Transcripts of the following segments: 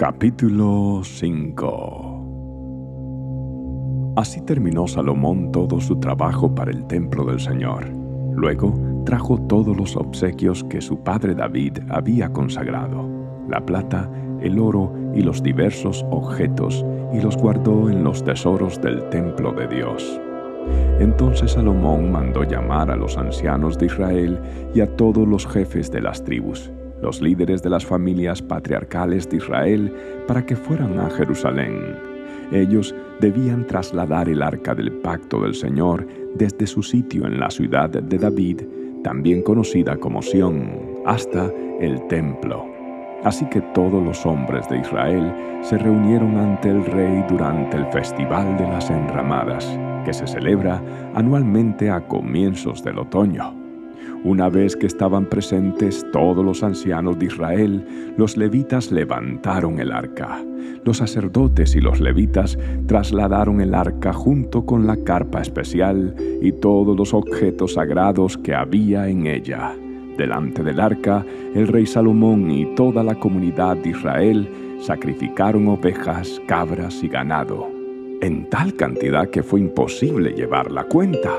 Capítulo 5 Así terminó Salomón todo su trabajo para el templo del Señor. Luego trajo todos los obsequios que su padre David había consagrado, la plata, el oro y los diversos objetos, y los guardó en los tesoros del templo de Dios. Entonces Salomón mandó llamar a los ancianos de Israel y a todos los jefes de las tribus los líderes de las familias patriarcales de Israel para que fueran a Jerusalén. Ellos debían trasladar el arca del pacto del Señor desde su sitio en la ciudad de David, también conocida como Sión, hasta el templo. Así que todos los hombres de Israel se reunieron ante el rey durante el Festival de las Enramadas, que se celebra anualmente a comienzos del otoño. Una vez que estaban presentes todos los ancianos de Israel, los levitas levantaron el arca. Los sacerdotes y los levitas trasladaron el arca junto con la carpa especial y todos los objetos sagrados que había en ella. Delante del arca, el rey Salomón y toda la comunidad de Israel sacrificaron ovejas, cabras y ganado, en tal cantidad que fue imposible llevar la cuenta.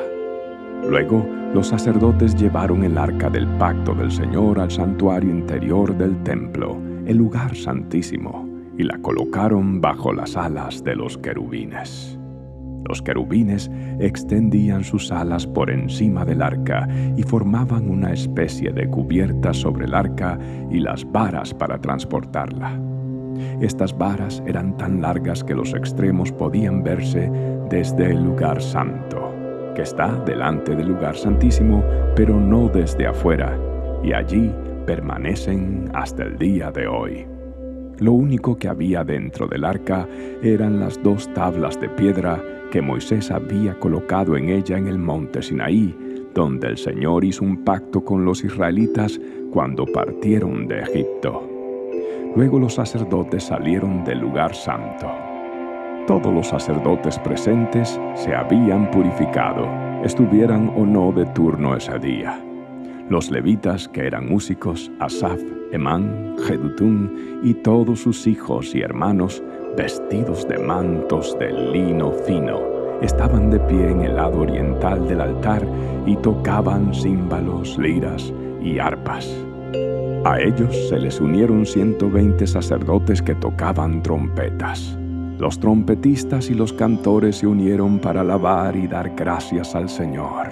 Luego, los sacerdotes llevaron el arca del pacto del Señor al santuario interior del templo, el lugar santísimo, y la colocaron bajo las alas de los querubines. Los querubines extendían sus alas por encima del arca y formaban una especie de cubierta sobre el arca y las varas para transportarla. Estas varas eran tan largas que los extremos podían verse desde el lugar santo que está delante del lugar santísimo, pero no desde afuera, y allí permanecen hasta el día de hoy. Lo único que había dentro del arca eran las dos tablas de piedra que Moisés había colocado en ella en el monte Sinaí, donde el Señor hizo un pacto con los israelitas cuando partieron de Egipto. Luego los sacerdotes salieron del lugar santo todos los sacerdotes presentes se habían purificado, estuvieran o no de turno ese día. Los levitas, que eran músicos, Asaf, Emán, Jedutún y todos sus hijos y hermanos, vestidos de mantos de lino fino, estaban de pie en el lado oriental del altar y tocaban címbalos, liras y arpas. A ellos se les unieron 120 sacerdotes que tocaban trompetas. Los trompetistas y los cantores se unieron para alabar y dar gracias al Señor.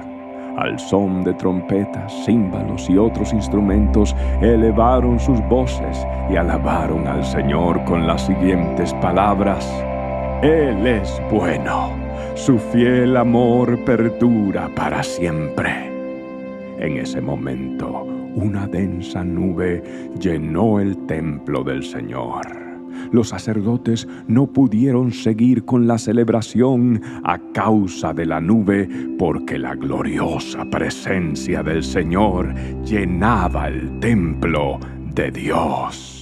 Al son de trompetas, címbalos y otros instrumentos, elevaron sus voces y alabaron al Señor con las siguientes palabras. Él es bueno, su fiel amor perdura para siempre. En ese momento, una densa nube llenó el templo del Señor los sacerdotes no pudieron seguir con la celebración a causa de la nube, porque la gloriosa presencia del Señor llenaba el templo de Dios.